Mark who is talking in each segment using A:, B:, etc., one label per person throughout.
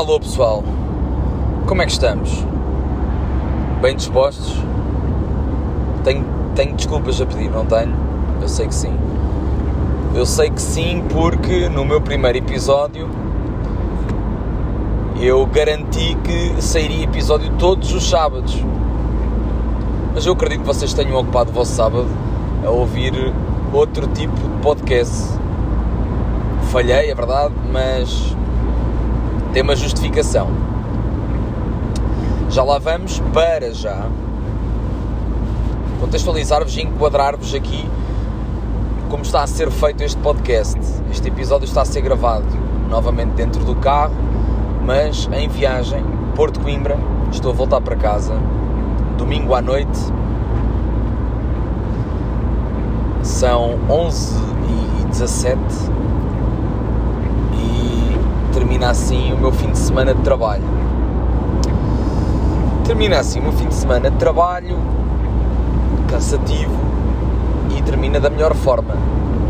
A: Alô pessoal, como é que estamos? Bem dispostos? Tenho, tenho desculpas a pedir, não tenho? Eu sei que sim. Eu sei que sim porque no meu primeiro episódio eu garanti que sairia episódio todos os sábados. Mas eu acredito que vocês tenham ocupado o vosso sábado a ouvir outro tipo de podcast. Falhei, é verdade, mas tem uma justificação. Já lá vamos para já contextualizar-vos e enquadrar-vos aqui como está a ser feito este podcast. Este episódio está a ser gravado novamente dentro do carro, mas em viagem, Porto Coimbra. Estou a voltar para casa, domingo à noite. São 11 e 17 termina assim o meu fim de semana de trabalho. Termina assim o meu fim de semana de trabalho, cansativo, e termina da melhor forma,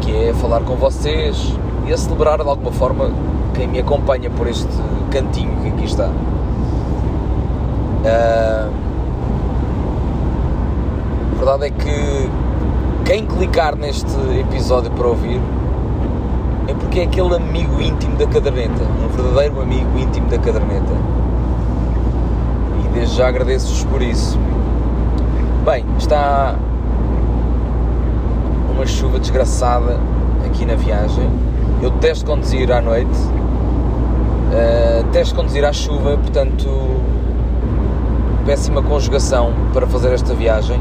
A: que é falar com vocês e a celebrar de alguma forma quem me acompanha por este cantinho que aqui está. Uh, a verdade é que quem clicar neste episódio para ouvir é porque é aquele amigo íntimo da caderneta, um verdadeiro amigo íntimo da caderneta. E desde já agradeço-vos por isso. Bem, está uma chuva desgraçada aqui na viagem. Eu detesto conduzir à noite, uh, detesto conduzir à chuva, portanto, péssima conjugação para fazer esta viagem.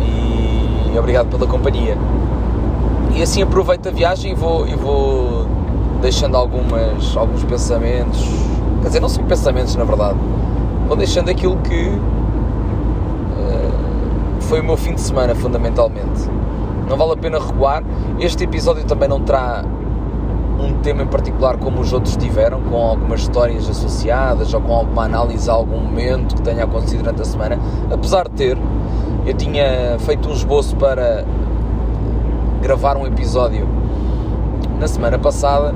A: E obrigado pela companhia. E assim aproveito a viagem e vou, e vou deixando algumas, alguns pensamentos, quer dizer, não são pensamentos na verdade, vou deixando aquilo que uh, foi o meu fim de semana fundamentalmente. Não vale a pena recuar. Este episódio também não terá um tema em particular como os outros tiveram, com algumas histórias associadas ou com alguma análise a algum momento que tenha acontecido durante a semana, apesar de ter. Eu tinha feito um esboço para gravar um episódio na semana passada,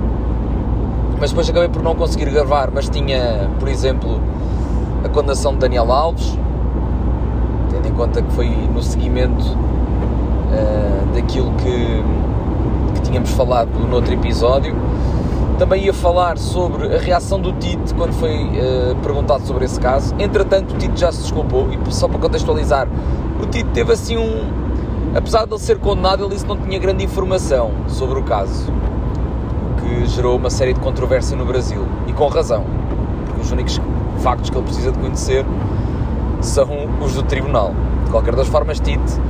A: mas depois acabei por não conseguir gravar. Mas tinha, por exemplo, a condenação de Daniel Alves, tendo em conta que foi no seguimento uh, daquilo que, que tínhamos falado no outro episódio. Também ia falar sobre a reação do Tite quando foi uh, perguntado sobre esse caso. Entretanto, o Tite já se desculpou e só para contextualizar, o Tite teve assim um, Apesar de ele ser condenado, ele disse que não tinha grande informação sobre o caso, o que gerou uma série de controvérsia no Brasil. E com razão, porque os únicos factos que ele precisa de conhecer são os do tribunal. De qualquer das formas, Tite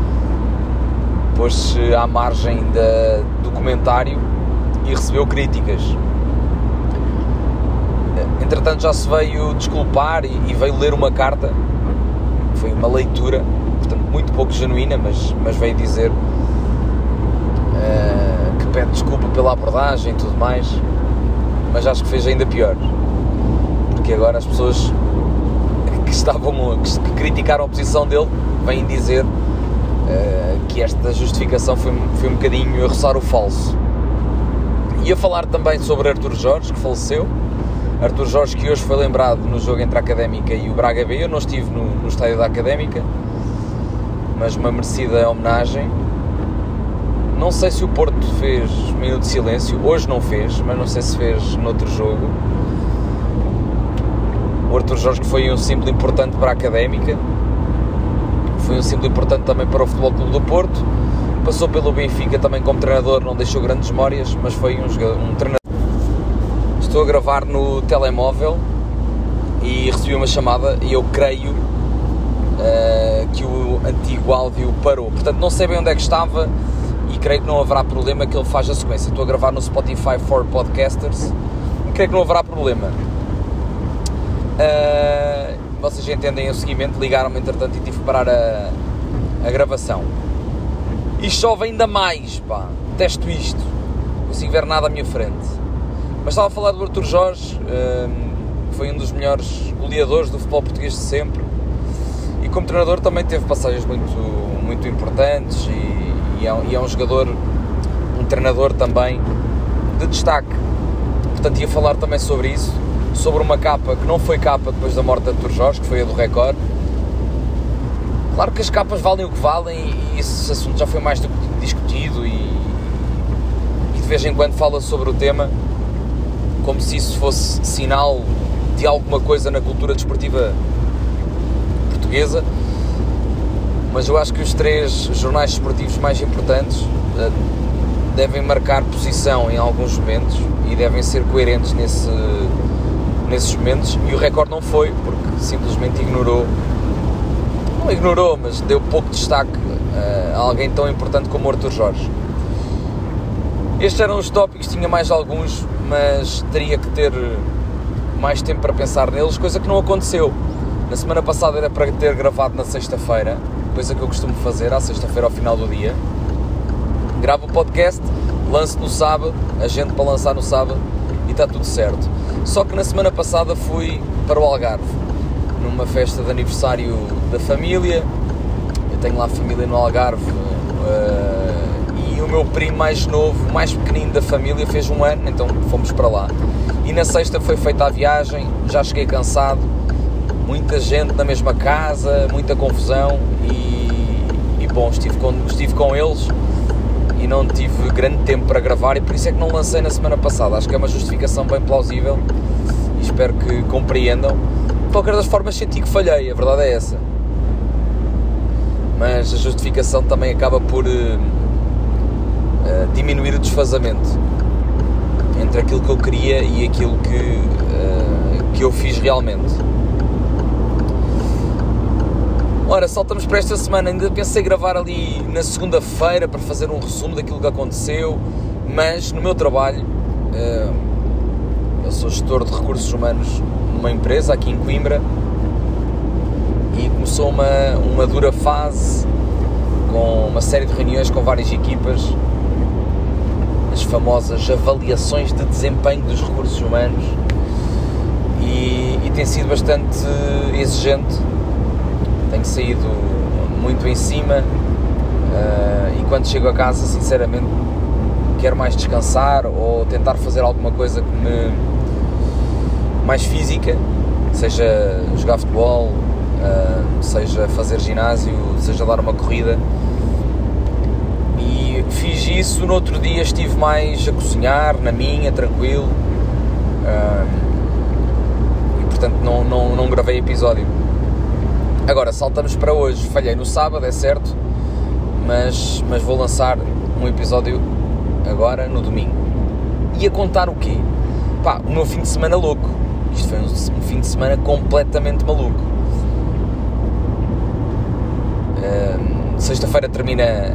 A: pôs-se à margem da, do comentário e recebeu críticas. Entretanto, já se veio desculpar e, e veio ler uma carta. Foi uma leitura portanto muito pouco genuína, mas, mas veio dizer uh, que pede desculpa pela abordagem e tudo mais, mas acho que fez ainda pior, porque agora as pessoas que estavam que, criticaram a posição dele vêm dizer uh, que esta justificação foi, foi um bocadinho a roçar o falso. Ia falar também sobre Arthur Jorge, que faleceu. Arthur Jorge, que hoje foi lembrado no jogo entre a Académica e o Braga B. Eu não estive no, no estádio da Académica, mas uma merecida homenagem. Não sei se o Porto fez minuto de silêncio, hoje não fez, mas não sei se fez noutro jogo. O Arthur Jorge foi um símbolo importante para a Académica, foi um símbolo importante também para o Futebol Clube do Porto, passou pelo Benfica também como treinador, não deixou grandes memórias, mas foi um, um treinador. Estou a gravar no telemóvel e recebi uma chamada e eu creio uh, que o antigo áudio parou. Portanto, não sei bem onde é que estava e creio que não haverá problema que ele faça a sequência. Estou a gravar no Spotify for Podcasters e creio que não haverá problema. Uh, vocês entendem o seguimento, ligaram-me entretanto e tive que parar a, a gravação. E chove ainda mais, pá, testo isto, não consigo ver nada à minha frente. Mas estava a falar do Arthur Jorge, que foi um dos melhores goleadores do futebol português de sempre como treinador também teve passagens muito, muito importantes e, e, é, e é um jogador, um treinador também de destaque. portanto ia falar também sobre isso, sobre uma capa que não foi capa depois da morte de Artur Jorge, que foi a do Record. Claro que as capas valem o que valem e esse assunto já foi mais do que discutido e, e de vez em quando fala sobre o tema como se isso fosse sinal de alguma coisa na cultura desportiva portuguesa. Mas eu acho que os três jornais desportivos mais importantes uh, devem marcar posição em alguns momentos e devem ser coerentes nesse, nesses momentos. E o recorde não foi, porque simplesmente ignorou não ignorou, mas deu pouco destaque uh, a alguém tão importante como o Arthur Jorge. Estes eram os tópicos, tinha mais alguns, mas teria que ter mais tempo para pensar neles, coisa que não aconteceu. Na semana passada era para ter gravado na sexta-feira, coisa que eu costumo fazer à sexta-feira ao final do dia. Gravo o podcast, lanço no sábado, agente para lançar no sábado e está tudo certo. Só que na semana passada fui para o Algarve, numa festa de aniversário da família. Eu tenho lá família no Algarve uh, e o meu primo mais novo, mais pequenino da família, fez um ano, então fomos para lá. E na sexta foi feita a viagem, já cheguei cansado, muita gente na mesma casa, muita confusão e, e bom, estive com, estive com eles e não tive grande tempo para gravar e por isso é que não lancei na semana passada. Acho que é uma justificação bem plausível e espero que compreendam. De qualquer das formas senti que falhei, a verdade é essa. Mas a justificação também acaba por uh, uh, diminuir o desfazamento entre aquilo que eu queria e aquilo que, uh, que eu fiz realmente. Ora, saltamos para esta semana. Ainda pensei gravar ali na segunda-feira para fazer um resumo daquilo que aconteceu, mas no meu trabalho, uh, eu sou gestor de recursos humanos numa empresa aqui em Coimbra e começou uma, uma dura fase com uma série de reuniões com várias equipas as famosas avaliações de desempenho dos recursos humanos e, e tem sido bastante exigente. Tenho saído muito em cima uh, e quando chego a casa, sinceramente, quero mais descansar ou tentar fazer alguma coisa que me mais física, seja jogar futebol, uh, seja fazer ginásio, seja dar uma corrida fiz isso, no outro dia estive mais a cozinhar, na minha, tranquilo. e portanto não, não, não gravei episódio. Agora saltamos para hoje. Falhei no sábado, é certo, mas, mas vou lançar um episódio agora no domingo. E a contar o quê? Pá, o meu fim de semana louco. Isto foi um, fim de semana completamente maluco. Sexta-feira termina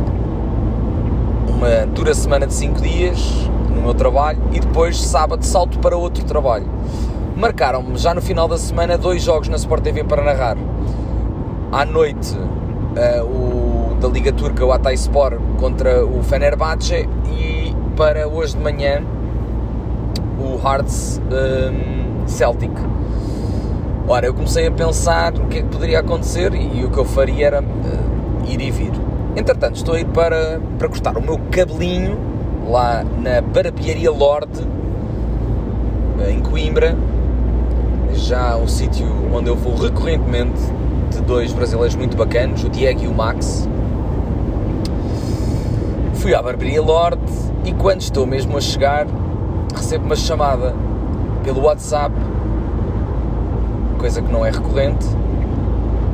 A: uma dura semana de 5 dias no meu trabalho e depois sábado salto para outro trabalho. Marcaram-me já no final da semana dois jogos na Sport TV para narrar. À noite, uh, o da Liga Turca, o Sport contra o Fenerbahçe e para hoje de manhã o Hearts um, ehm, Celtic. Ora, eu comecei a pensar o que é que poderia acontecer e, e o que eu faria era uh, ir e vir. Entretanto, estou a ir para, para cortar o meu cabelinho lá na Barbearia Lorde, em Coimbra, já um sítio onde eu vou recorrentemente de dois brasileiros muito bacanos, o Diego e o Max. Fui à Barbearia Lorde e quando estou mesmo a chegar, recebo uma chamada pelo WhatsApp, coisa que não é recorrente,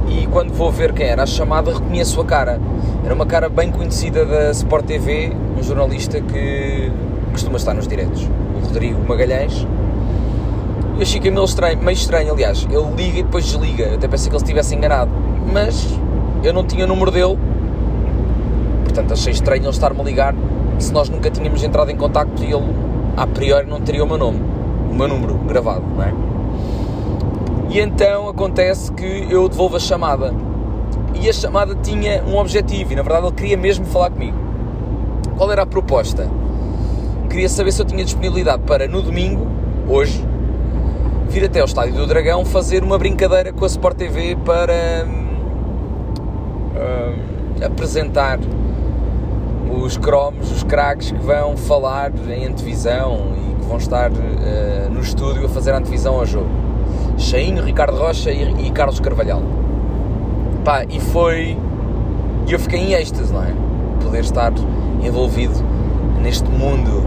A: e quando vou ver quem era a chamada reconheço a cara. Era uma cara bem conhecida da Sport TV, um jornalista que costuma estar nos diretos, o Rodrigo Magalhães. Eu achei que é meio estranho, meio estranho, aliás, ele liga e depois desliga, eu até pensei que ele estivesse enganado, mas eu não tinha o número dele, portanto achei estranho ele estar-me a ligar se nós nunca tínhamos entrado em contacto e ele, a priori, não teria o meu nome, o meu número gravado, não é? E então acontece que eu devolvo a chamada. E a chamada tinha um objetivo, e na verdade ele queria mesmo falar comigo. Qual era a proposta? Queria saber se eu tinha disponibilidade para no domingo, hoje, vir até ao Estádio do Dragão fazer uma brincadeira com a Sport TV para uh, apresentar os cromos, os craques que vão falar em antevisão e que vão estar uh, no estúdio a fazer a antevisão ao jogo. Cheinho, Ricardo Rocha e, e Carlos Carvalhal. Pá, e foi. E eu fiquei em êxtase, não é? Poder estar envolvido neste mundo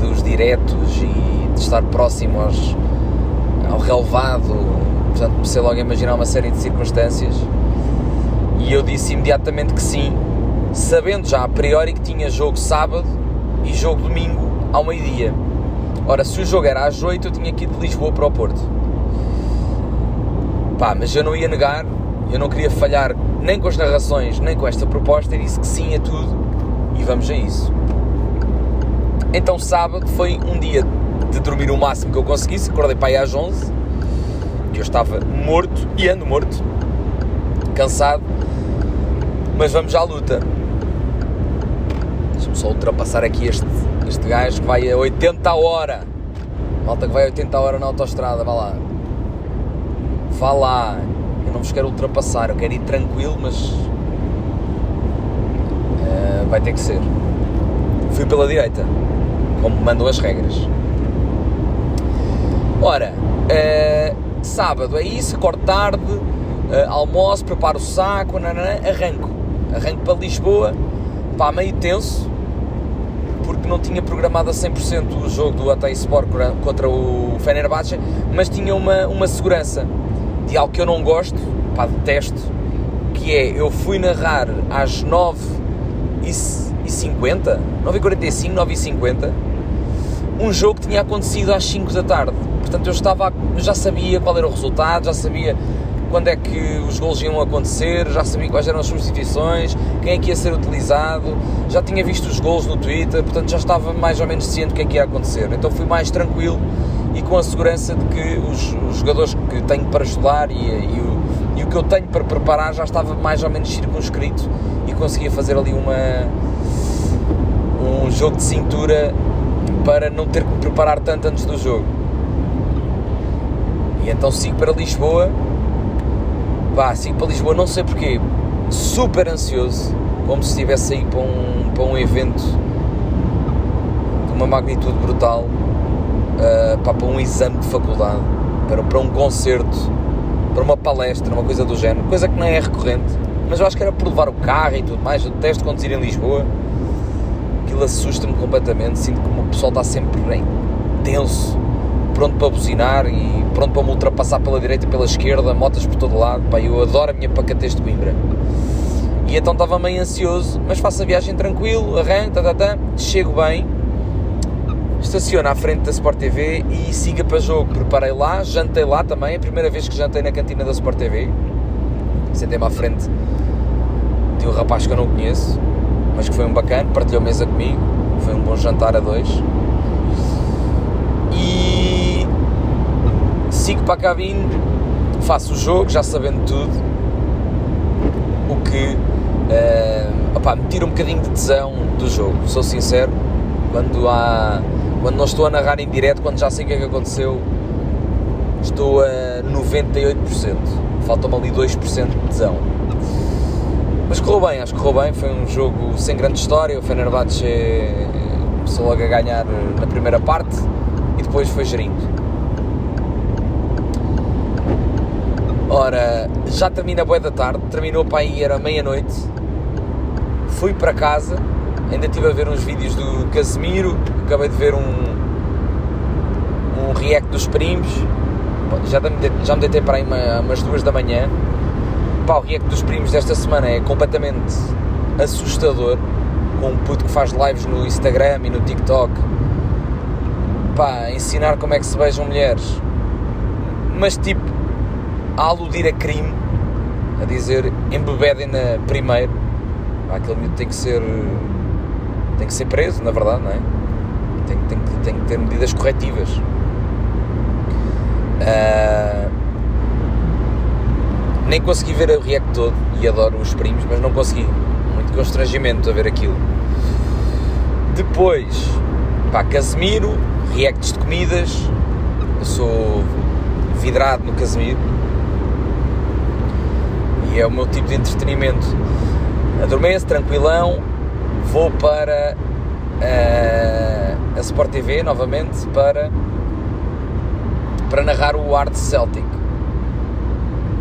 A: dos diretos e de estar próximo aos, ao relevado. Portanto, comecei logo a imaginar uma série de circunstâncias e eu disse imediatamente que sim, sabendo já a priori que tinha jogo sábado e jogo domingo ao meio-dia. Ora, se o jogo era às 8, eu tinha que ir de Lisboa para o Porto. Pá, mas eu não ia negar, eu não queria falhar nem com as narrações, nem com esta proposta, e disse que sim a tudo e vamos a isso. Então, sábado foi um dia de dormir o máximo que eu conseguisse, acordei para aí às 11, e eu estava morto, e ando morto, cansado, mas vamos à luta. Deixa-me só ultrapassar aqui este, este gajo que vai a 80 a hora. Malta que vai a 80 a hora na autostrada, vá lá. Vá lá. Eu não vos quero ultrapassar, eu quero ir tranquilo, mas. Uh, vai ter que ser. Fui pela direita, como mandam as regras. Ora, uh, sábado é isso, acordo tarde, uh, almoço, preparo o saco, nanana, arranco arranco para Lisboa, pá, meio tenso, porque não tinha programado a 100% o jogo do Atay Sport contra o Fenerbahçe, mas tinha uma, uma segurança de algo que eu não gosto, pá, detesto, que é, eu fui narrar às 9h50, 9h45, 9h50, um jogo que tinha acontecido às 5 da tarde. Portanto, eu estava, já sabia qual era o resultado, já sabia quando é que os gols iam acontecer, já sabia quais eram as substituições, quem é que ia ser utilizado, já tinha visto os gols no Twitter, portanto já estava mais ou menos ciente do que é que ia acontecer. Então fui mais tranquilo e com a segurança de que os, os jogadores que tenho para estudar e, e, o, e o que eu tenho para preparar já estava mais ou menos circunscrito e conseguia fazer ali uma um jogo de cintura para não ter que preparar tanto antes do jogo. E então sigo para Lisboa. Pá, sigo para Lisboa, não sei porquê, super ansioso, como se estivesse aí para um, para um evento de uma magnitude brutal, uh, pá, para um exame de faculdade, para, para um concerto, para uma palestra, uma coisa do género, coisa que não é recorrente, mas eu acho que era por levar o carro e tudo mais, eu detesto conduzir em Lisboa, aquilo assusta-me completamente, sinto que o pessoal está sempre bem tenso, pronto para buzinar e pronto para me ultrapassar pela direita e pela esquerda, motas por todo lado, pá, eu adoro a minha pacatez de Coimbra. E então estava meio ansioso, mas faço a viagem tranquilo, arranco, tá, tá, tá, chego bem, estaciono à frente da Sport TV e siga para jogo. Preparei lá, jantei lá também, a primeira vez que jantei na cantina da Sport TV. Sentei-me à frente de um rapaz que eu não conheço, mas que foi um bacana, partilhou mesa comigo, foi um bom jantar a dois. Sigo para a cabine, faço o jogo, já sabendo tudo, o que uh, me tira um bocadinho de tesão do jogo, sou sincero, quando há quando não estou a narrar em direto, quando já sei o que é que aconteceu, estou a 98%. Falta-me ali 2% de tesão. Mas correu bem, acho que correu bem. Foi um jogo sem grande história. O Fenerbahçe começou logo a ganhar na primeira parte e depois foi gerindo. Ora, já termina a boa da tarde, terminou para aí, era meia-noite. Fui para casa, ainda estive a ver uns vídeos do Casemiro, acabei de ver um, um react dos primos, já, já me deitei para aí uma, umas duas da manhã. Pá, o react dos primos desta semana é completamente assustador, com um puto que faz lives no Instagram e no TikTok pá, ensinar como é que se beijam mulheres, mas tipo, a aludir a crime, a dizer embebedem na primeiro, aquele miúdo tem que ser, tem que ser preso, na verdade, não é? Tem, tem, tem que ter medidas corretivas. Uh, nem consegui ver o react todo e adoro os primos, mas não consegui. Muito constrangimento a ver aquilo. Depois, pá, Casemiro, reacts de comidas, eu sou vidrado no Casemiro e é o meu tipo de entretenimento. Adormeço, tranquilão, vou para uh, a Sport TV novamente para, para narrar o Art Celtic.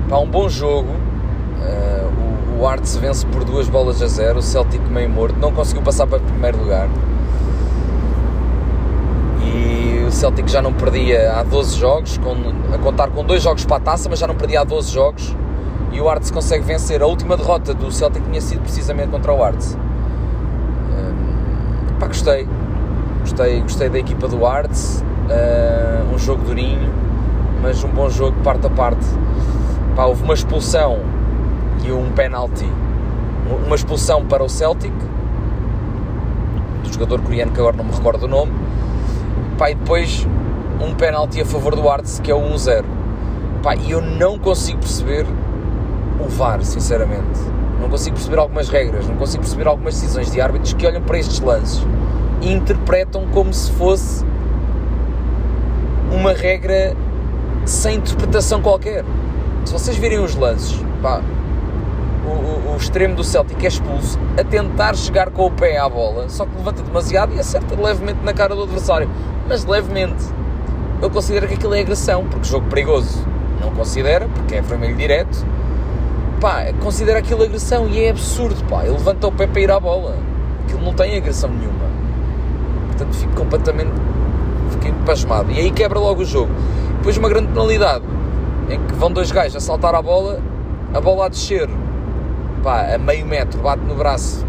A: Pá, um bom jogo. Uh, o, o Art se vence por duas bolas a zero. O Celtic meio morto. Não conseguiu passar para o primeiro lugar. E o Celtic já não perdia há 12 jogos, com, a contar com dois jogos para a taça, mas já não perdia há 12 jogos. E o Arts consegue vencer. A última derrota do Celtic tinha sido precisamente contra o Arts. Um, pá, gostei. Gostei, gostei da equipa do Arts. Uh, um jogo durinho, mas um bom jogo parte a parte. Pá, houve uma expulsão e um penalty. Uma expulsão para o Celtic, do jogador coreano que agora não me recordo o nome. Pá, e depois um penalty a favor do Arts, que é o 1-0. E eu não consigo perceber o VAR, sinceramente. Não consigo perceber algumas regras, não consigo perceber algumas decisões de árbitros que olham para estes lances e interpretam como se fosse uma regra sem interpretação qualquer. Se vocês virem os lances, pá, o, o, o, extremo do Celtic é expulso a tentar chegar com o pé à bola, só que levanta demasiado e acerta levemente na cara do adversário. Mas levemente. Eu considero que aquilo é agressão, porque jogo perigoso não considera, porque é vermelho direto pá, considera aquilo agressão e é absurdo, pá. Ele levanta o pé para ir à bola. Aquilo não tem agressão nenhuma. Portanto, fico completamente. Fiquei pasmado. E aí quebra logo o jogo. Depois, uma grande penalidade em que vão dois gajos a saltar a bola, a bola a descer, pá, a meio metro, bate no braço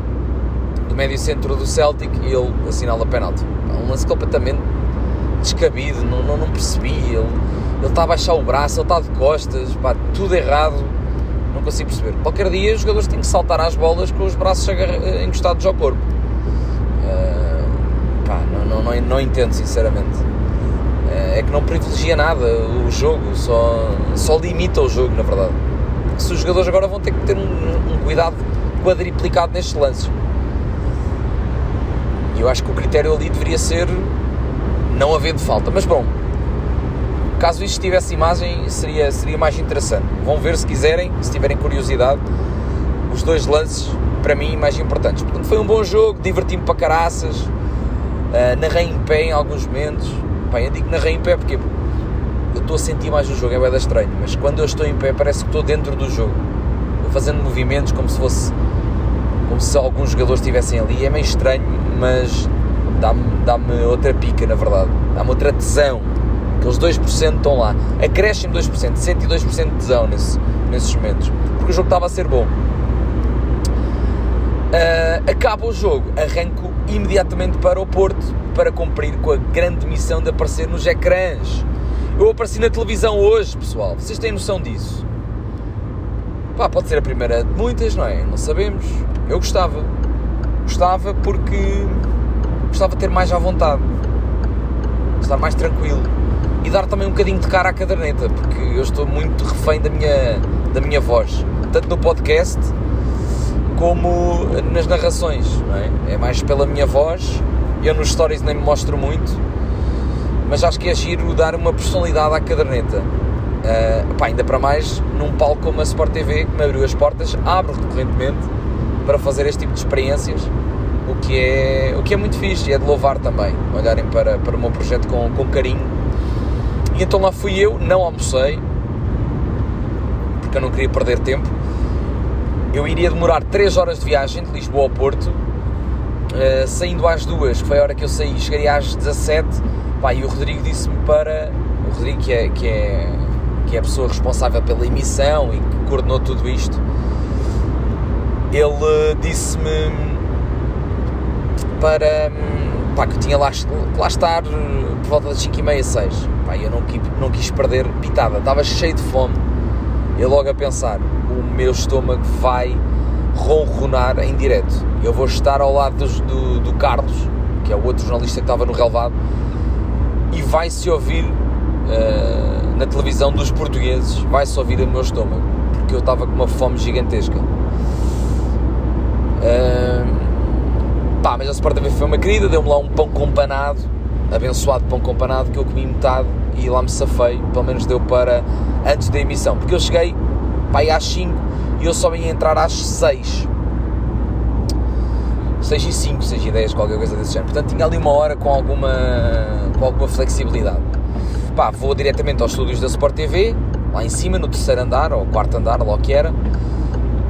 A: do médio centro do Celtic e ele assinala penalti. Um lance completamente descabido, não, não, não percebi. Ele, ele está a baixar o braço, ele está de costas, pá, tudo errado não consigo perceber. Qualquer dia os jogadores têm que saltar às bolas com os braços encostados ao corpo. Uh, pá, não, não, não, não, entendo, sinceramente. Uh, é que não privilegia nada o jogo, só, só limita o jogo, na verdade. Se os jogadores agora vão ter que ter um, um cuidado quadriplicado nestes lances. E eu acho que o critério ali deveria ser não haver de falta. Mas bom, Caso isto tivesse imagem, seria, seria mais interessante. Vão ver se quiserem, se tiverem curiosidade, os dois lances, para mim, mais importantes. Portanto, foi um bom jogo, diverti-me para caraças, uh, narrei em pé em alguns momentos. Eu digo narrei em pé porque eu estou a sentir mais o jogo, é bem estranho, mas quando eu estou em pé parece que estou dentro do jogo. Estou fazendo movimentos como se fosse como se alguns jogadores estivessem ali. É meio estranho, mas dá-me dá outra pica, na verdade. Dá-me outra tesão Aqueles 2% estão lá. Acréscimo 2%, 102% de tesão nesse, nesses momentos. Porque o jogo estava a ser bom. Uh, acaba o jogo, arranco imediatamente para o Porto para cumprir com a grande missão de aparecer nos ecrãs. Eu apareci na televisão hoje, pessoal. Vocês têm noção disso? Pá, pode ser a primeira de muitas, não é? Não sabemos. Eu gostava. Gostava porque gostava de ter mais à vontade. Estar mais tranquilo e dar também um bocadinho de cara à caderneta, porque eu estou muito refém da minha, da minha voz, tanto no podcast como nas narrações, é? É mais pela minha voz, eu nos stories nem me mostro muito, mas acho que é giro dar uma personalidade à caderneta. Uh, pá, ainda para mais num palco como a Sport TV, que me abriu as portas, abro recorrentemente para fazer este tipo de experiências, o que é, o que é muito fixe e é de louvar também, olharem para, para o meu projeto com, com carinho então lá fui eu, não almocei, porque eu não queria perder tempo. Eu iria demorar 3 horas de viagem de Lisboa ao Porto, uh, saindo às 2, que foi a hora que eu saí, chegaria às 17. Pá, e o Rodrigo disse-me para. O Rodrigo, que é, que, é, que é a pessoa responsável pela emissão e que coordenou tudo isto, ele disse-me para. Pá, que tinha lá, lá estar por volta das 5 e meia, 6 Pá, eu não quis, não quis perder pitada, estava cheio de fome. Eu logo a pensar, o meu estômago vai ronronar em direto. Eu vou estar ao lado do, do, do Carlos, que é o outro jornalista que estava no relevado, e vai-se ouvir uh, na televisão dos portugueses, vai-se ouvir o meu estômago, porque eu estava com uma fome gigantesca. Uh, pá, mas a Sport TV foi uma querida, deu-me lá um pão com panado, abençoado pão com panado, que eu comi metade e lá me safei, pelo menos deu para antes da emissão, porque eu cheguei pá, às 5 e eu só ia entrar às 6. 6 e 5, 6 e 10, qualquer coisa desse género. Portanto, tinha ali uma hora com alguma, com alguma flexibilidade. Pá, vou diretamente aos estúdios da Sport TV, lá em cima, no terceiro andar, ou quarto andar, lá que era.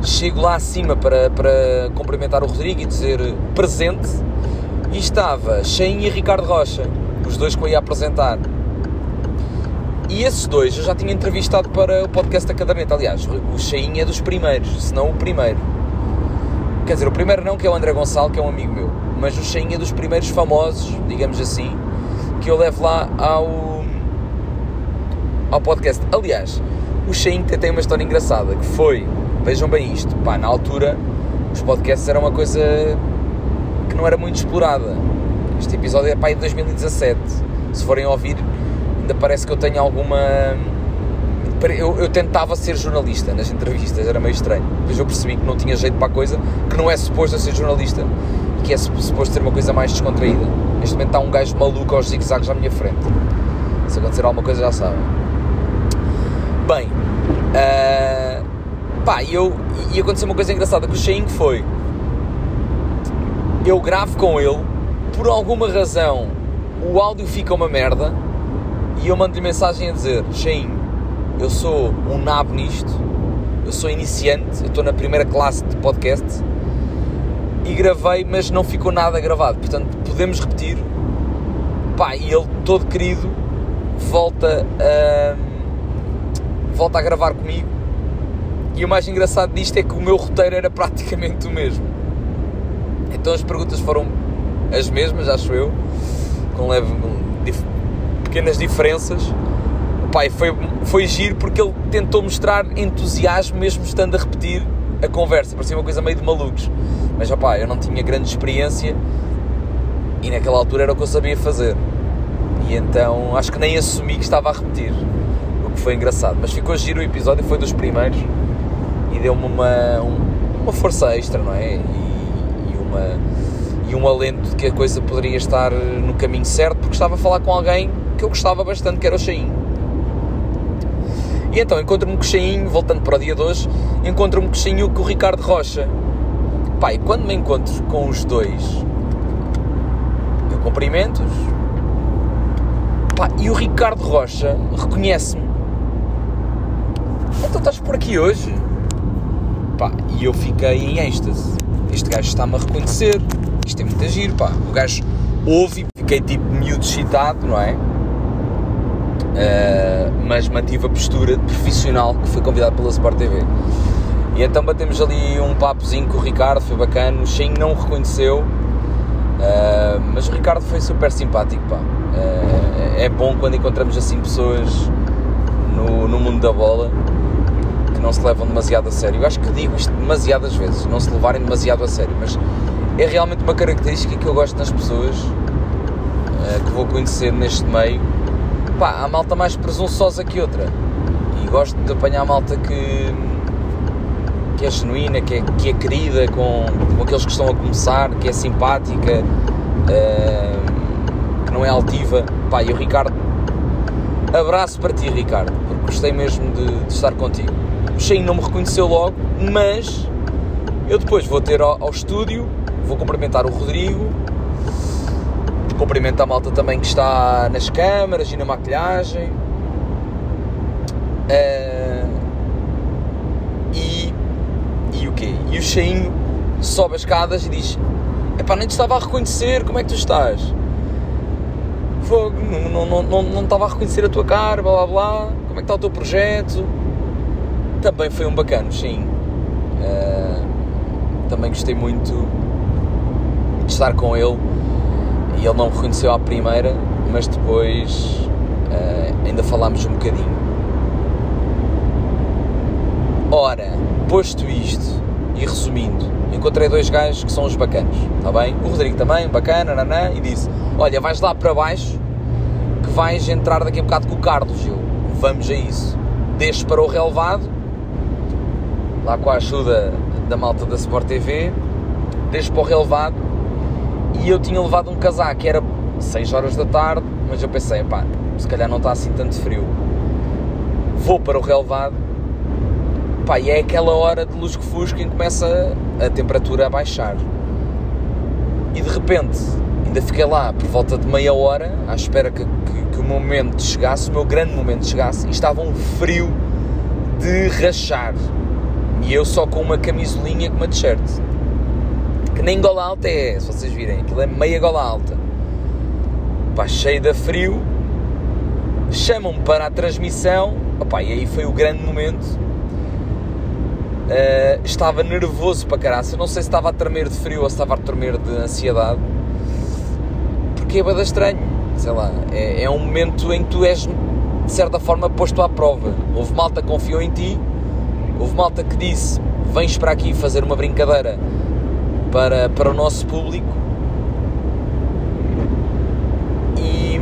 A: Chego lá acima para, para cumprimentar o Rodrigo e dizer presente. E estava Cheinho e Ricardo Rocha, os dois que eu ia apresentar. E esses dois eu já tinha entrevistado para o podcast da Caderneta. Aliás, o Cheinho é dos primeiros, se não o primeiro. Quer dizer, o primeiro não, que é o André Gonçalo, que é um amigo meu. Mas o Cheinho é dos primeiros famosos, digamos assim, que eu levo lá ao, ao podcast. Aliás, o Cheinho tem uma história engraçada, que foi, vejam bem isto, pá, na altura os podcasts eram uma coisa que não era muito explorada. Este episódio é pá, de 2017. Se forem ouvir, ainda parece que eu tenho alguma. Eu, eu, tentava ser jornalista nas entrevistas, era meio estranho. Depois eu percebi que não tinha jeito para a coisa, que não é suposto ser jornalista que é suposto ser uma coisa mais descontraída. Neste momento está um gajo maluco aos zigzags à minha frente. Se acontecer alguma coisa já sabem. Bem, uh, pá, e, eu, e aconteceu uma coisa engraçada que o Shein foi. Eu gravo com ele, por alguma razão o áudio fica uma merda e eu mando-lhe mensagem a dizer: Shein, eu sou um nabo nisto, eu sou iniciante, eu estou na primeira classe de podcast e gravei, mas não ficou nada gravado, portanto podemos repetir. Pá, e ele todo querido volta a, volta a gravar comigo. E o mais engraçado disto é que o meu roteiro era praticamente o mesmo. Então as perguntas foram as mesmas, acho eu, com leve, pequenas diferenças. Pai, foi, foi giro porque ele tentou mostrar entusiasmo mesmo estando a repetir a conversa, parecia uma coisa meio de malucos. Mas opá, eu não tinha grande experiência e naquela altura era o que eu sabia fazer. E então acho que nem assumi que estava a repetir, o que foi engraçado. Mas ficou giro o episódio, foi dos primeiros deu-me uma, uma força extra, não é? E, e uma e um alento de que a coisa poderia estar no caminho certo, porque estava a falar com alguém que eu gostava bastante, que era o Cheinho. E então encontro-me com o Cheinho, voltando para o dia de hoje, encontro-me com o Cheinho com o Ricardo Rocha. Pai, quando me encontro com os dois, eu cumprimento-os. e o Ricardo Rocha reconhece-me. Então estás por aqui hoje? Pá, e eu fiquei em êxtase. Este gajo está-me a reconhecer isto é muito giro, pá. O gajo ouve e fiquei tipo miúdo excitado, não é? Uh, mas mantive a postura de profissional que foi convidado pela Sport TV. E então batemos ali um papozinho com o Ricardo, foi bacana. O Shin não o reconheceu, uh, mas o Ricardo foi super simpático, pá. Uh, é bom quando encontramos assim pessoas no, no mundo da bola que não se levam demasiado a sério. Eu acho que digo isto demasiadas vezes, não se levarem demasiado a sério, mas é realmente uma característica que eu gosto nas pessoas uh, que vou conhecer neste meio. Pá, há malta mais presunçosa que outra e gosto de apanhar malta que, que é genuína, que é, que é querida com, com aqueles que estão a começar, que é simpática, uh, que não é altiva. Pá, e o Ricardo, abraço para ti, Ricardo, porque gostei mesmo de, de estar contigo. O Shein não me reconheceu logo, mas eu depois vou ter ao, ao estúdio vou cumprimentar o Rodrigo, cumprimento a malta também que está nas câmaras e na maquilhagem. Uh, e, e o quê? E o cheinho sobe as escadas e diz: Epá, nem te estava a reconhecer, como é que tu estás? Fogo, não, não, não, não estava a reconhecer a tua cara, blá blá blá. Como é que está o teu projeto? Também foi um bacana, sim. Uh, também gostei muito de estar com ele e ele não me reconheceu à primeira, mas depois uh, ainda falámos um bocadinho. Ora, posto isto e resumindo, encontrei dois gajos que são os bacanos, está bem? O Rodrigo também, bacana, nanã, e disse: Olha, vais lá para baixo que vais entrar daqui a bocado com o Carlos. Eu, vamos a isso. Deixo para o relevado, lá com a ajuda da malta da Sport TV, deixo para o relevado e eu tinha levado um casaco, era 6 horas da tarde, mas eu pensei, pá, se calhar não está assim tanto frio. Vou para o relevado, pá, e é aquela hora de luz que fusca em que começa a temperatura a baixar. E de repente, ainda fiquei lá por volta de meia hora, à espera que, que, que o momento chegasse, o meu grande momento chegasse, e estava um frio de rachar. E eu só com uma camisolinha com uma t-shirt. Que nem gola alta é, se vocês virem, aquilo é meia gola alta. Pá, cheio de frio, chamam-me para a transmissão, opá, e aí foi o grande momento. Uh, estava nervoso para caraça, não sei se estava a tremer de frio ou se estava a tremer de ansiedade, porque é bada estranho, sei lá, é, é um momento em que tu és de certa forma posto à prova. Houve malta que confiou em ti, houve malta que disse: Vens para aqui fazer uma brincadeira para, para o nosso público. E,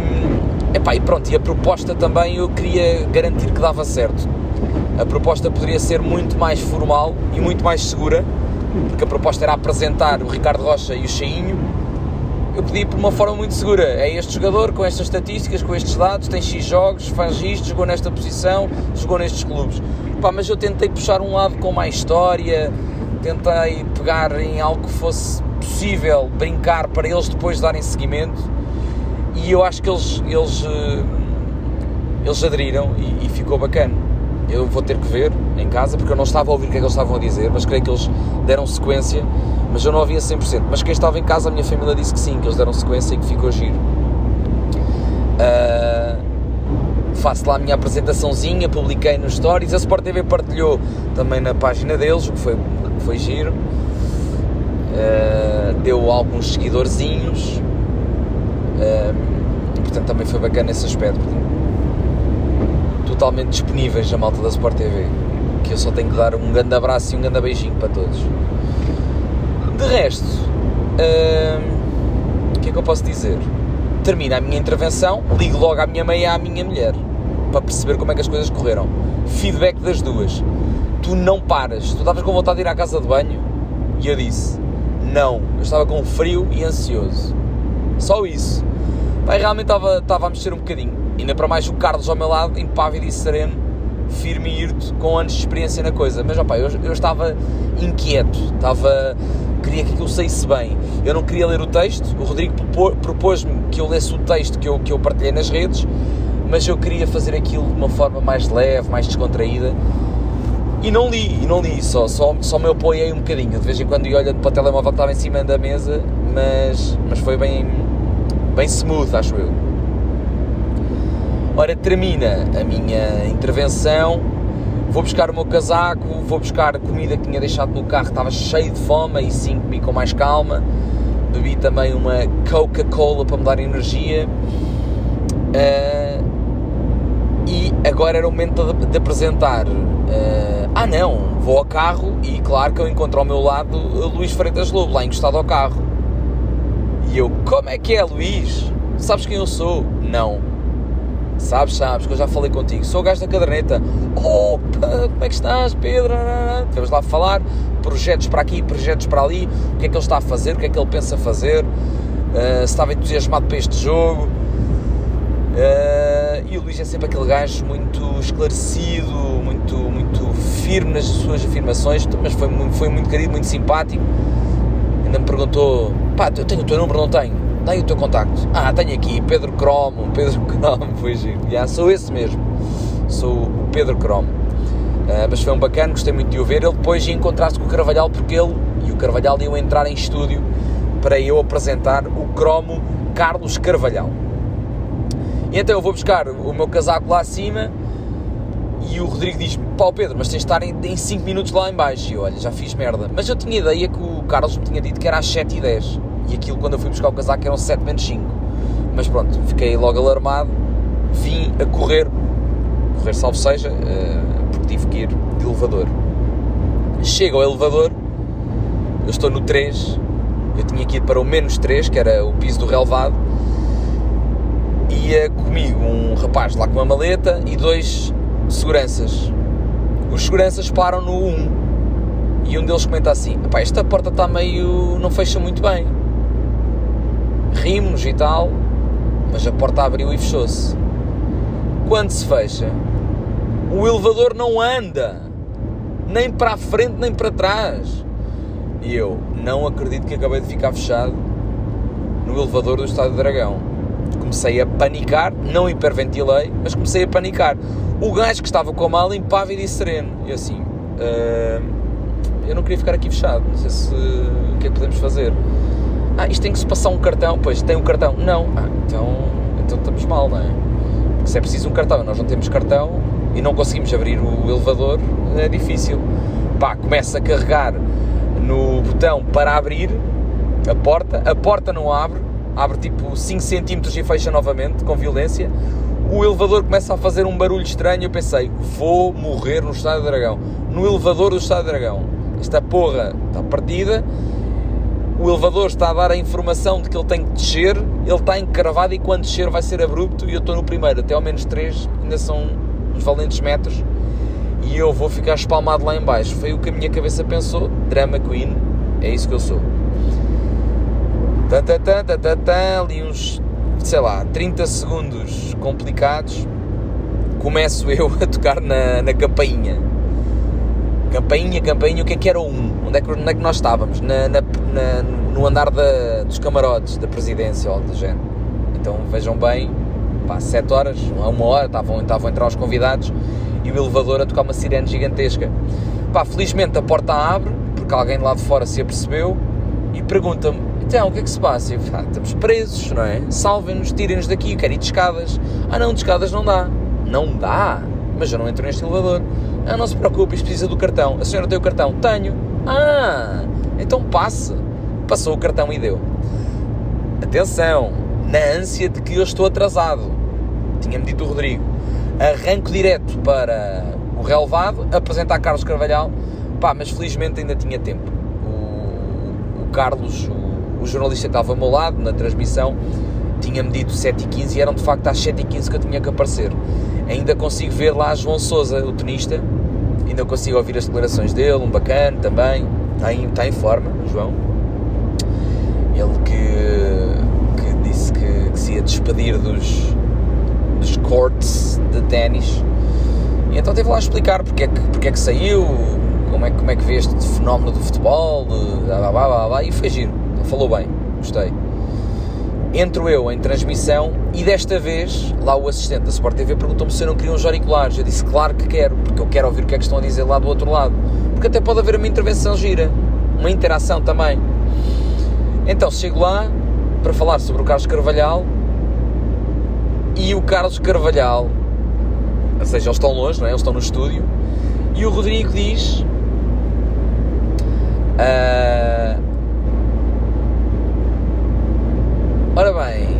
A: epá, e pronto, e a proposta também eu queria garantir que dava certo. A proposta poderia ser muito mais formal e muito mais segura, porque a proposta era apresentar o Ricardo Rocha e o Cheinho eu pedi por uma forma muito segura. É este jogador com estas estatísticas, com estes dados, tem X jogos, faz isto, jogou nesta posição, jogou nestes clubes. Pá, mas eu tentei puxar um lado com mais história, tentei pegar em algo que fosse possível brincar para eles depois darem seguimento e eu acho que eles, eles, eh, eles aderiram e, e ficou bacana. Eu vou ter que ver em casa porque eu não estava a ouvir o que é que eles estavam a dizer, mas creio que eles deram sequência mas eu não havia 100%. Mas quem estava em casa, a minha família disse que sim, que eles deram sequência e que ficou giro. Uh, faço lá a minha apresentaçãozinha, publiquei nos stories, a Sport TV partilhou também na página deles, o que foi, foi giro. Uh, deu alguns seguidorzinhos. Uh, portanto, também foi bacana esse aspecto. Totalmente disponíveis a malta da Sport TV. Que eu só tenho que dar um grande abraço e um grande beijinho para todos. De resto, hum, o que é que eu posso dizer? Termina a minha intervenção, ligo logo à minha mãe e à minha mulher para perceber como é que as coisas correram. Feedback das duas. Tu não paras, tu estavas com vontade de ir à casa de banho e eu disse: Não, eu estava com frio e ansioso. Só isso. Pai, realmente estava, estava a mexer um bocadinho. Ainda para mais o Carlos ao meu lado, impávido e sereno, firme e irto, com anos de experiência na coisa. Mas, opa, eu, eu estava inquieto, estava queria que aquilo saísse bem. Eu não queria ler o texto, o Rodrigo propôs-me que eu lesse o texto que eu, que eu partilhei nas redes, mas eu queria fazer aquilo de uma forma mais leve, mais descontraída. E não li, e não li, só, só, só me apoiei um bocadinho. De vez em quando ia olhando para o telemóvel que estava em cima da mesa, mas, mas foi bem, bem smooth, acho eu. Ora, termina a minha intervenção Vou buscar o meu casaco, vou buscar a comida que tinha deixado no carro, estava cheio de fome, e sim comi com mais calma. Bebi também uma Coca-Cola para me dar energia. Uh, e agora era o momento de, de apresentar. Uh, ah, não, vou ao carro e, claro, que eu encontro ao meu lado Luís Freitas Lobo, lá encostado ao carro. E eu, como é que é, Luís? Sabes quem eu sou? Não. Sabes, sabes, que eu já falei contigo. Sou o gajo da caderneta. Oh, como é que estás, Pedro? Vamos lá falar. Projetos para aqui, projetos para ali. O que é que ele está a fazer? O que é que ele pensa fazer? Uh, se estava entusiasmado para este jogo. Uh, e o Luís é sempre aquele gajo muito esclarecido, muito, muito firme nas suas afirmações, mas foi, foi muito querido, muito simpático. Ainda me perguntou: pá, eu tenho o teu número? Não tenho dá o teu contacto. Ah, tenho aqui Pedro Cromo, Pedro Cromo, foi giro. Sou esse mesmo, sou o Pedro Cromo. Uh, mas foi um bacana, gostei muito de o ver. Ele depois ia encontrar-se com o Carvalhal porque ele e o Carvalhal iam entrar em estúdio para eu apresentar o cromo Carlos Carvalhal. E então eu vou buscar o meu casaco lá acima e o Rodrigo diz-me: Pá, Pedro, mas tens de estar em 5 minutos lá em baixo. E eu, olha, já fiz merda. Mas eu tinha ideia que o Carlos me tinha dito que era às 7h10 e aquilo quando eu fui buscar o casaco eram 7 menos 5. Mas pronto, fiquei logo alarmado, vim a correr, correr salvo seja, eh, porque tive que ir de elevador. Chego ao elevador, eu estou no 3, eu tinha que ir para o menos 3, que era o piso do relevado, ia comigo um rapaz lá com uma maleta e dois seguranças. Os seguranças param no 1 e um deles comenta assim: esta porta está meio. não fecha muito bem rimos e tal, mas a porta abriu e fechou-se. Quando se fecha, o elevador não anda, nem para a frente nem para trás. E eu não acredito que acabei de ficar fechado no elevador do Estádio Dragão. Comecei a panicar, não hiperventilei, mas comecei a panicar. O gajo que estava com a mala limpava e sereno. E assim, uh, eu não queria ficar aqui fechado, não sei se o que é que podemos fazer. Ah, isto tem que se passar um cartão, pois tem um cartão. Não, ah, então, então estamos mal, não é? Porque se é preciso um cartão, nós não temos cartão e não conseguimos abrir o elevador, é difícil. Pá, começa a carregar no botão para abrir a porta, a porta não abre, abre tipo 5 cm e fecha novamente, com violência. O elevador começa a fazer um barulho estranho. Eu pensei, vou morrer no Estádio Dragão. No elevador do Estádio Dragão. Esta porra está partida. O elevador está a dar a informação de que ele tem que descer. Ele está encravado e quando descer vai ser abrupto. E eu estou no primeiro, até ao menos 3, ainda são uns valentes metros. E eu vou ficar espalmado lá em baixo. Foi o que a minha cabeça pensou. Drama Queen, é isso que eu sou. Tan, tan, tan, tan, tan, tan, ali uns, sei lá, 30 segundos complicados, começo eu a tocar na, na campainha. Campainha, campainha, o que é que era o 1? Onde é que, onde é que nós estávamos? Na, na, na no andar da, dos camarotes da presidência ou do género. Então vejam bem, pá, 7 horas, a uma hora, estavam, estavam a entrar os convidados e o elevador a tocar uma sirene gigantesca. Pá, felizmente a porta abre, porque alguém lá de fora se apercebeu e pergunta-me então, o que é que se passa? Eu, ah, estamos presos, não é? Salvem-nos, tirem-nos daqui, quero ir de escadas. Ah não, de escadas não dá. Não dá? Mas eu não entro neste elevador. Ah, não se preocupe, isto precisa do cartão. A senhora tem o cartão? Tenho. Ah, então passe. Passou o cartão e deu. Atenção, na ânsia de que eu estou atrasado. Tinha-me dito o Rodrigo. Arranco direto para o relevado, apresentar Carlos Carvalhal. Pá, mas felizmente ainda tinha tempo. O, o Carlos, o o jornalista que estava ao meu lado na transmissão tinha-me dito 7h15 e eram de facto às 7h15 que eu tinha que aparecer. Ainda consigo ver lá João Souza, o tenista, ainda consigo ouvir as declarações dele, um bacana também, está em, está em forma, João. Ele que, que disse que, que, se ia despedir dos, dos courts de ténis. E então teve lá a explicar porque é que, porque é que saiu, como é, como é que vê este fenómeno do futebol, blá, blá, blá, blá, e foi giro falou bem, gostei. Entro eu em transmissão e desta vez, lá o assistente da Sport TV perguntou-me se eu não queria uns auriculares. Eu disse, claro que quero, porque eu quero ouvir o que é que estão a dizer lá do outro lado. Porque até pode haver uma intervenção gira, uma interação também. Então chego lá para falar sobre o Carlos Carvalhal e o Carlos Carvalhal, ou seja, eles estão longe, não é? eles estão no estúdio, e o Rodrigo diz. Uh, Ora bem,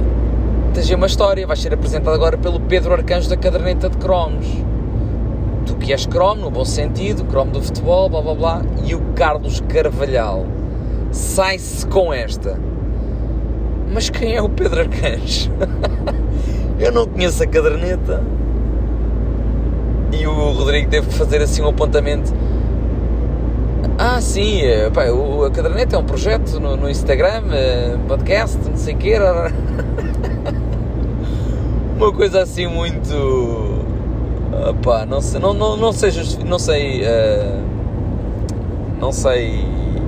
A: tens uma história, vais ser apresentado agora pelo Pedro Arcanjo da caderneta de cromos. Tu que és cromo, no bom sentido, cromo do futebol, blá blá blá, e o Carlos Carvalhal sai-se com esta. Mas quem é o Pedro Arcanjo? Eu não conheço a caderneta. E o Rodrigo teve que fazer assim um apontamento ah, sim, eh, pá, o, a caderneta é um projeto no, no Instagram, eh, podcast, não sei o quê. Uma coisa assim muito. Pá, não sei, não, não, não sei, não sei, uh, não sei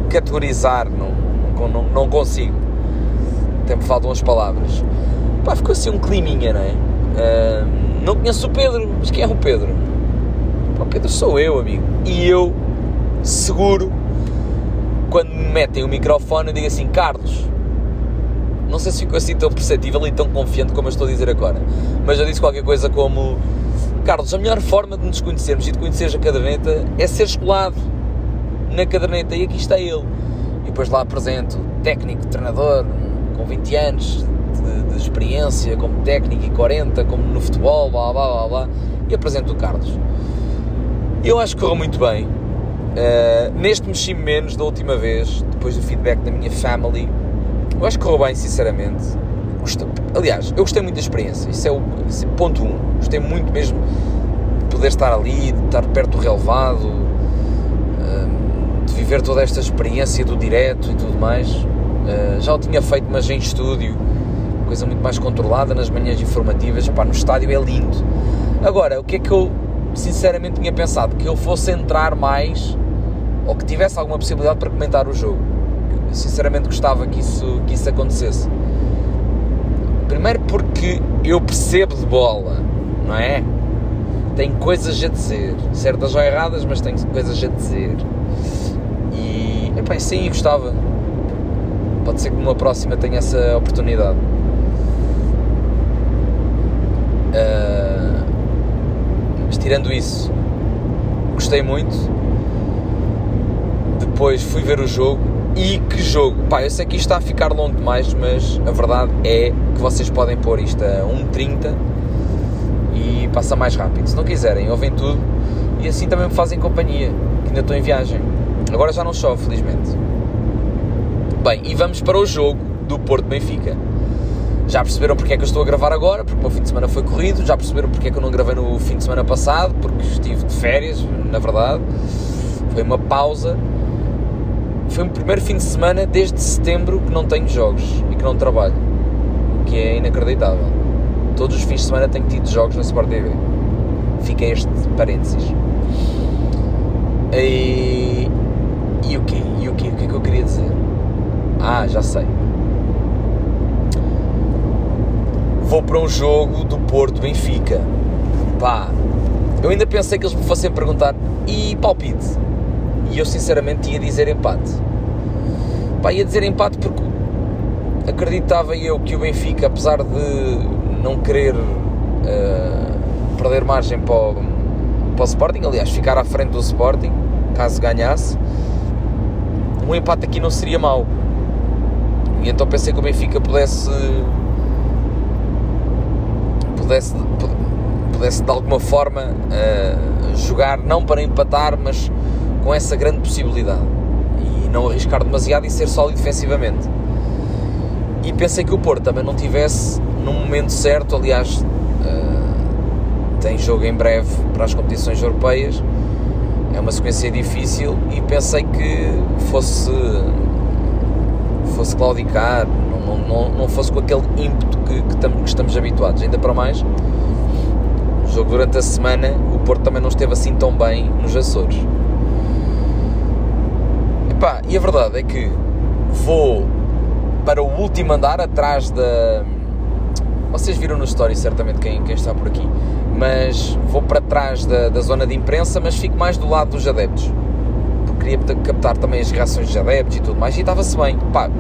A: categorizar, não, não, não consigo. Até me faltam as palavras. Pá, ficou assim um climinha, não é? Uh, não conheço o Pedro, mas quem é o Pedro? Pá, o Pedro sou eu, amigo. E eu seguro quando me metem o microfone e digo assim, Carlos, não sei se ficou assim tão perceptível e tão confiante como eu estou a dizer agora, mas eu disse qualquer coisa como Carlos, a melhor forma de nos conhecermos e de conheceres a caderneta é ser escolado na caderneta e aqui está ele. E depois lá apresento técnico, treinador, com 20 anos de, de experiência como técnico e 40 como no futebol, blá blá blá blá, e apresento o Carlos. Eu acho que correu muito bem Uh, neste mexi menos da última vez, depois do feedback da minha family. Eu acho que correu bem, sinceramente. Aliás, eu gostei muito da experiência. Isso é o isso é ponto 1. Um. Gostei muito mesmo de poder estar ali, de estar perto do relevado, uh, de viver toda esta experiência do direto e tudo mais. Uh, já o tinha feito, mas em estúdio, coisa muito mais controlada nas manhãs informativas. Pá, no estádio é lindo. Agora, o que é que eu sinceramente tinha pensado que eu fosse entrar mais ou que tivesse alguma possibilidade para comentar o jogo. Eu, sinceramente gostava que isso, que isso acontecesse. Primeiro porque eu percebo de bola, não é? Tenho coisas a dizer, certas ou erradas, mas tenho coisas a dizer. E, epá, sim, gostava. Pode ser que numa próxima tenha essa oportunidade. Uh, mas tirando isso, gostei muito. Depois fui ver o jogo e que jogo! Pá, eu sei que isto está a ficar longo demais, mas a verdade é que vocês podem pôr isto a 1.30 e passa mais rápido. Se não quiserem, ouvem tudo e assim também me fazem companhia, que ainda estou em viagem. Agora já não chove, felizmente. Bem, e vamos para o jogo do Porto Benfica. Já perceberam porque é que eu estou a gravar agora, porque o meu fim de semana foi corrido. Já perceberam porque é que eu não gravei no fim de semana passado, porque estive de férias, na verdade. Foi uma pausa foi o primeiro fim de semana desde setembro que não tenho jogos e que não trabalho. O que é inacreditável. Todos os fins de semana tenho tido jogos na Sport TV. Fica este parênteses. E, e o quê? E o quê? O que é que eu queria dizer? Ah, já sei. Vou para um jogo do Porto Benfica. Pá, eu ainda pensei que eles me fossem perguntar e palpite e eu sinceramente ia dizer empate. Pá, ia dizer empate porque acreditava eu que o Benfica, apesar de não querer uh, perder margem para o, para o Sporting, aliás, ficar à frente do Sporting, caso ganhasse, um empate aqui não seria mau. E então pensei que o Benfica pudesse pudesse, pudesse de alguma forma uh, jogar não para empatar, mas com essa grande possibilidade e não arriscar demasiado e ser sólido defensivamente. E pensei que o Porto também não tivesse no momento certo, aliás, uh, tem jogo em breve para as competições europeias, é uma sequência difícil e pensei que fosse fosse claudicar, não, não, não fosse com aquele ímpeto que, que, tam, que estamos habituados, ainda para mais. Jogo durante a semana, o Porto também não esteve assim tão bem nos Açores. E a verdade é que vou para o último andar atrás da. Vocês viram no story certamente quem, quem está por aqui, mas vou para trás da, da zona de imprensa, mas fico mais do lado dos adeptos porque queria captar também as reações dos adeptos e tudo mais, e estava-se bem. Pá,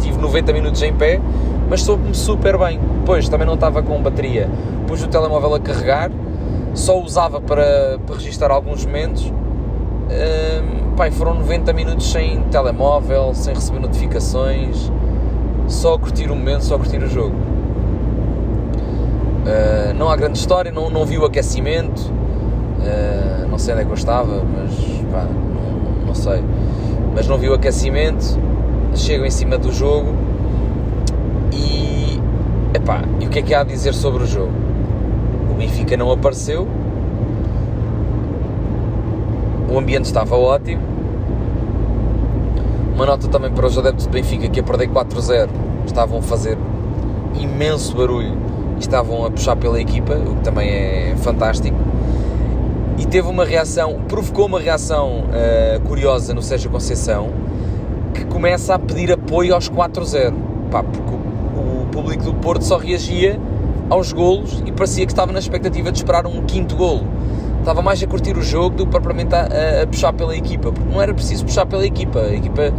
A: tive 90 minutos em pé, mas soube-me super bem. Depois também não estava com bateria, pus o telemóvel a carregar, só usava para, para registrar alguns momentos. Hum, pai, foram 90 minutos sem telemóvel, sem receber notificações, só curtir o momento, só curtir o jogo. Uh, não há grande história, não, não vi o aquecimento, uh, não sei onde é que eu estava, mas pá, não, não sei. Mas não vi o aquecimento, chego em cima do jogo e. Epá, e o que é que há a dizer sobre o jogo? O Benfica não apareceu, o ambiente estava ótimo. Uma nota também para os adeptos de Benfica que a perder 4-0 estavam a fazer imenso barulho e estavam a puxar pela equipa, o que também é fantástico. E teve uma reação, provocou uma reação uh, curiosa no Sérgio Conceição que começa a pedir apoio aos 4-0. Pá, porque o, o público do Porto só reagia aos golos e parecia que estava na expectativa de esperar um quinto golo estava mais a curtir o jogo do que propriamente a, a, puxar pela equipa, porque não era preciso puxar pela equipa, a equipa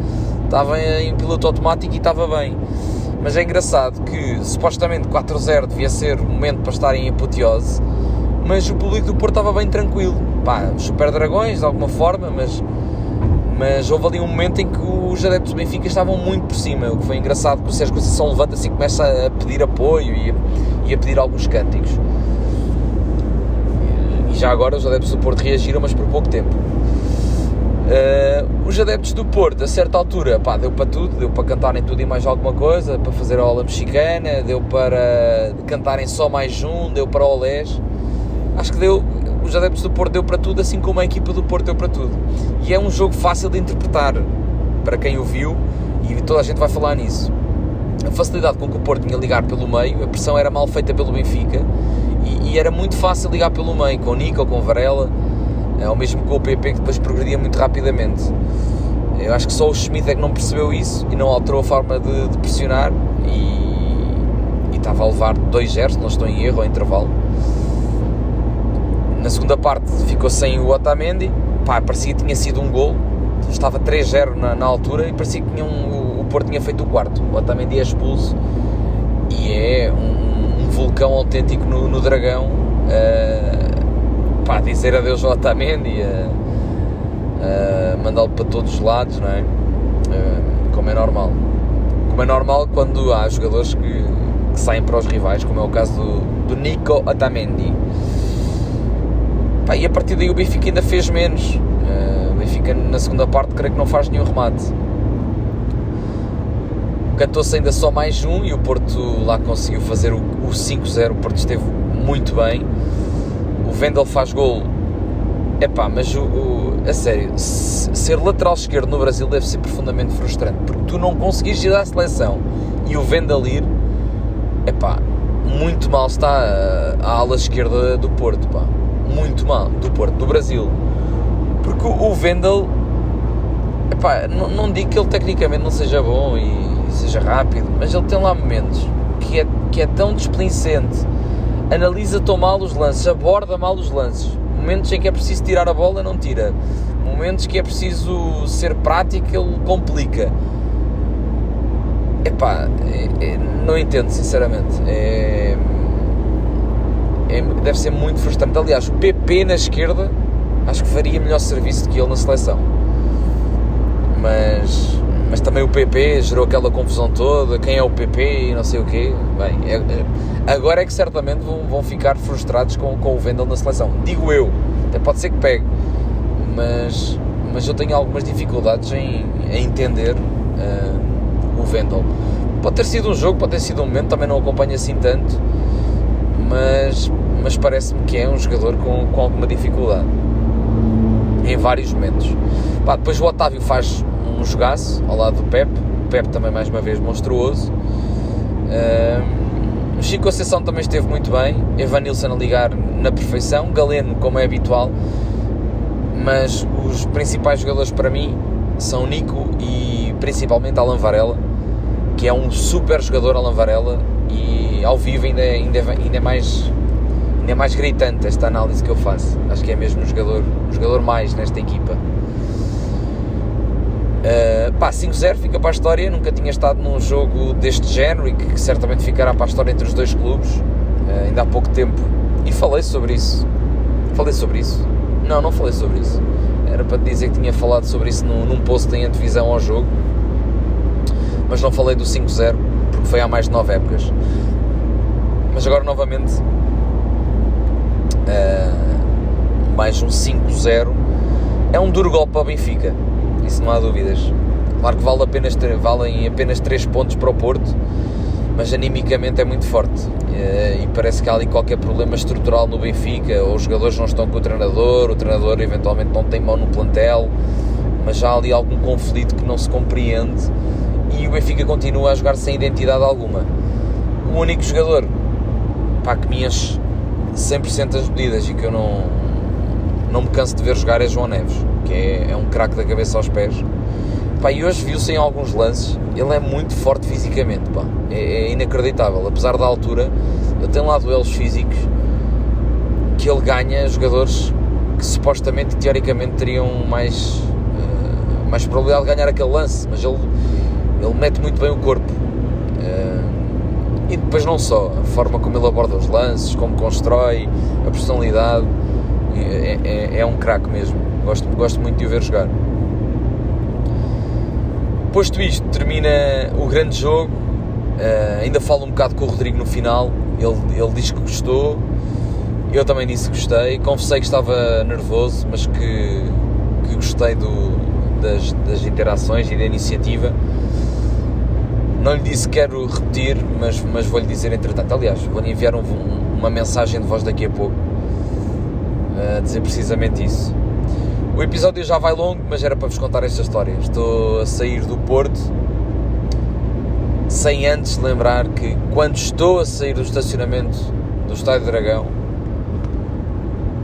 A: estava em piloto automático e estava bem. Mas é engraçado que supostamente 4-0 devia ser o momento para estar em apoteose, mas o público do Porto estava bem tranquilo. Pá, Super Dragões de alguma forma, mas, mas houve ali um momento em que os adeptos do Benfica estavam muito por cima, o que foi engraçado que o Sérgio Conceição levanta-se e começa a pedir apoio e a, e a pedir alguns cânticos já agora os adeptos do Porto reagiram, mas por pouco tempo. Uh, os adeptos do Porto, a certa altura, pá, deu para tudo, deu para cantarem tudo e mais alguma coisa, para fazer a ola mexicana, deu para cantarem só mais um, deu para olés. Acho que deu, os adeptos do Porto deu para tudo, assim como a equipa do Porto deu para tudo. E é um jogo fácil de interpretar para quem o viu e toda a gente vai falar nisso. A facilidade com que o Porto tinha ligar pelo meio, a pressão era mal feita pelo Benfica e, e, era muito fácil ligar pelo meio, com o Nico ou com o Varela, é, ou mesmo com o PP que depois progredia muito rapidamente. Eu acho que só o Schmidt é que não percebeu isso e não alterou a forma de, de pressionar e, e, estava a levar 2-0, se não estou em erro, ao intervalo. Na segunda parte ficou sem o Otamendi, pá, parecia que tinha sido um gol, estava 3-0 na, na, altura e parecia que um, o Porto tinha feito o quarto. O Otamendi é expulso e é um vulcão autêntico no, no Dragão. Uh, pá, dizer adeus ao Otamendi, uh, uh, mandá-lo para todos os lados, não é? Uh, como é normal. Como é normal quando há jogadores que, que saem para os rivais, como é o caso do, do Nico Otamendi. Pá, e a partir daí o Benfica ainda fez menos. Uh, o Benfica na segunda parte creio que não faz nenhum remate. Cantou-se ainda só mais um e o Porto lá conseguiu fazer o 5-0. O Porto esteve muito bem. O Vendel faz gol. Epá, mas o, o, a sério, ser lateral esquerdo no Brasil deve ser profundamente frustrante porque tu não conseguires ir à seleção e o Vendel ir, epá, muito mal está a, a ala esquerda do Porto, pá muito mal do Porto, do Brasil. Porque o Vendel, epá, não digo que ele tecnicamente não seja bom e seja rápido, mas ele tem lá momentos que é, que é tão desplicente, analisa tão mal os lances, aborda mal os lances. Momentos em que é preciso tirar a bola, não tira. Momentos que é preciso ser prático, ele complica. Epá, é, é, não entendo, sinceramente. É, é, deve ser muito frustrante. Aliás, o PP na esquerda acho que faria melhor serviço do que ele na seleção. Mas, mas também o PP gerou aquela confusão toda, quem é o PP e não sei o quê. Bem, é, é, agora é que certamente vão, vão ficar frustrados com, com o Vendel na seleção. Digo eu, até pode ser que pegue, mas, mas eu tenho algumas dificuldades em, em entender uh, o Vendel. Pode ter sido um jogo, pode ter sido um momento, também não acompanho assim tanto, mas mas parece-me que é um jogador com, com alguma dificuldade em vários momentos. Pá, depois o Otávio faz um jogaço ao lado do Pep, o Pep também mais uma vez monstruoso. o Chico Conceição também esteve muito bem, Evanilson a ligar na perfeição, Galeno como é habitual, mas os principais jogadores para mim são Nico e principalmente Alan Varela, que é um super jogador Alan Varela e ao vivo ainda, ainda, ainda é mais ainda é mais gritante esta análise que eu faço. Acho que é mesmo um jogador, um jogador mais nesta equipa. Uh, pá, 5-0 fica para a história. Nunca tinha estado num jogo deste género e que, que certamente ficará para a história entre os dois clubes. Uh, ainda há pouco tempo. E falei sobre isso. Falei sobre isso. Não, não falei sobre isso. Era para te dizer que tinha falado sobre isso num, num post em antevisão ao jogo. Mas não falei do 5-0 porque foi há mais de 9 épocas. Mas agora novamente uh, mais um 5-0, é um duro golpe para o Benfica, isso não há dúvidas. Claro que vale apenas, valem apenas 3 pontos para o Porto, mas animicamente é muito forte uh, e parece que há ali qualquer problema estrutural no Benfica, ou os jogadores não estão com o treinador, o treinador eventualmente não tem mão no plantel, mas há ali algum conflito que não se compreende e o Benfica continua a jogar sem identidade alguma. O único jogador pá, que me enche 100% das medidas e que eu não, canso de ver jogar é João Neves, que é, é um craque da cabeça aos pés. Pá, e hoje viu-se em alguns lances, ele é muito forte fisicamente, pá. É, é, inacreditável, apesar da altura, ele tem lá duelos físicos que ele ganha jogadores que supostamente, teoricamente, teriam mais, uh, mais probabilidade de ganhar aquele lance, mas ele, ele mete muito bem o corpo. Uh, e depois não só, a forma como ele aborda os lances, como constrói, a personalidade, é, é, é um craque mesmo. Gosto, gosto muito de o ver jogar. Posto isto, termina o grande jogo. Uh, ainda falo um bocado com o Rodrigo no final. Ele, ele diz que gostou. Eu também disse que gostei. Confessei que estava nervoso, mas que, que gostei do, das, das interações e da iniciativa. Não lhe disse que quero repetir, mas, mas vou-lhe dizer entretanto. Aliás, vou-lhe enviar um, uma mensagem de voz daqui a pouco a dizer precisamente isso. O episódio já vai longo, mas era para vos contar esta história. Estou a sair do Porto sem antes lembrar que quando estou a sair do estacionamento do Estádio Dragão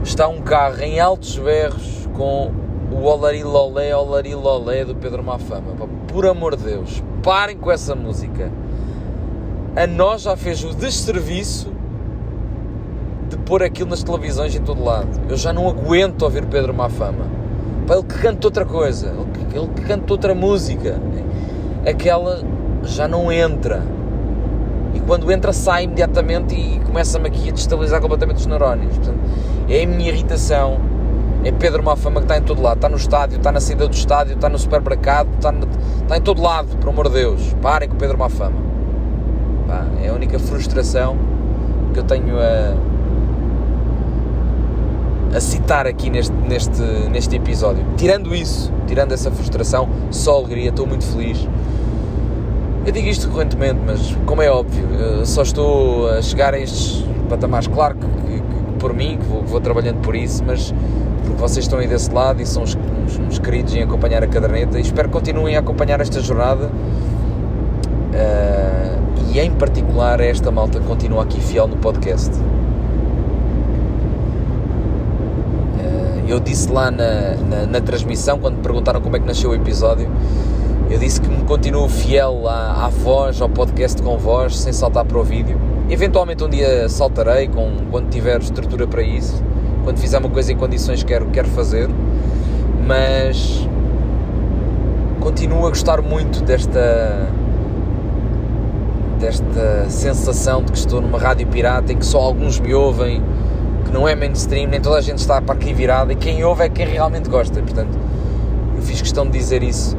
A: está um carro em altos berros com o Olarilolé, Olarilolé do Pedro Mafama. Por amor de Deus, parem com essa música. a nós já fez o desserviço de pôr aquilo nas televisões em todo lado. Eu já não aguento ouvir Pedro Mafama. Pá, ele que canta outra coisa, ele que, ele que canta outra música. Aquela já não entra. E quando entra, sai imediatamente e começa-me aqui a destabilizar completamente os neurónios. Portanto, é a minha irritação. É Pedro Mafama que está em todo lado. Está no estádio, está na saída do estádio, está no supermercado, está, no, está em todo lado, por amor de Deus. Parem com o Pedro Mafama. É a única frustração que eu tenho a a citar aqui neste, neste, neste episódio. Tirando isso, tirando essa frustração, só alegria, estou muito feliz. Eu digo isto recorrentemente, mas como é óbvio, só estou a chegar a estes patamares, claro que, que, que por mim, que vou, vou, trabalhando por isso, mas porque vocês estão aí desse lado e são uns, uns queridos em acompanhar a caderneta e espero que continuem a acompanhar esta jornada uh, e em particular esta malta que continua aqui fiel no podcast. Eu disse lá na, na, na, transmissão, quando me perguntaram como é que nasceu o episódio, eu disse que me continuo fiel à, à voz, ao podcast com voz, sem saltar para o vídeo. Eventualmente um dia saltarei com, quando tiver estrutura para isso, quando fizer uma coisa em condições que quero, quero fazer, mas continuo a gostar muito desta desta sensação de que estou numa rádio pirata em que só alguns me ouvem que não é mainstream, nem toda a gente está para aqui virada e quem ouve é quem realmente gosta. Portanto, eu fiz questão de dizer isso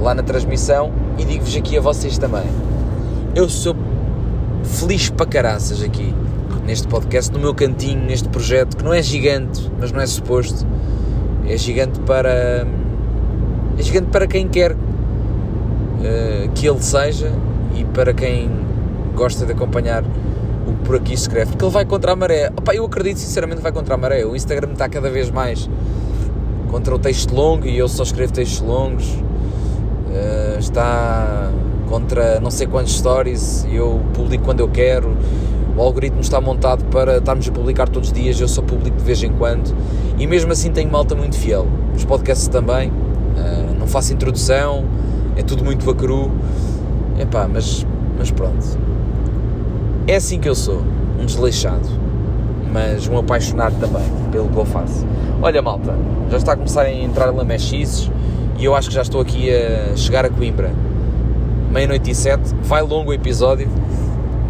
A: lá na transmissão e digo-vos aqui a vocês também. Eu sou feliz para caraças aqui neste podcast, no meu cantinho, neste projeto que não é gigante, mas não é suposto. É gigante para. É gigante para quem quer uh, que ele seja e para quem gosta de acompanhar o por aqui escreve, porque ele vai contra a maré. Opa, eu acredito sinceramente que vai contra a maré. O Instagram está cada vez mais contra o texto longo e eu só escrevo textos longos. Uh, está contra não sei quantos stories e eu publico quando eu quero. O algoritmo está montado para estarmos a publicar todos os dias, eu só publico de vez em quando. E mesmo assim tenho malta muito fiel. Os podcasts também. Uh, não faço introdução, é tudo muito vacaru. Epá, mas, mas pronto. É assim que eu sou, um desleixado, mas um apaixonado também pelo que eu faço. Olha, malta, já está a começar a entrar lamechices e eu acho que já estou aqui a chegar a Coimbra. Meia-noite e sete, vai longo o episódio,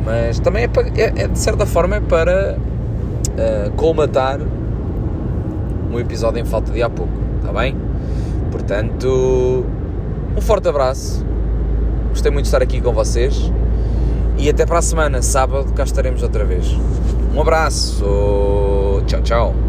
A: mas também é, para, é, é de certa forma é para uh, colmatar um episódio em falta de há pouco, está bem? Portanto, um forte abraço. Gostei muito de estar aqui com vocês. E até para a semana, sábado, cá estaremos outra vez. Um abraço, tchau, tchau.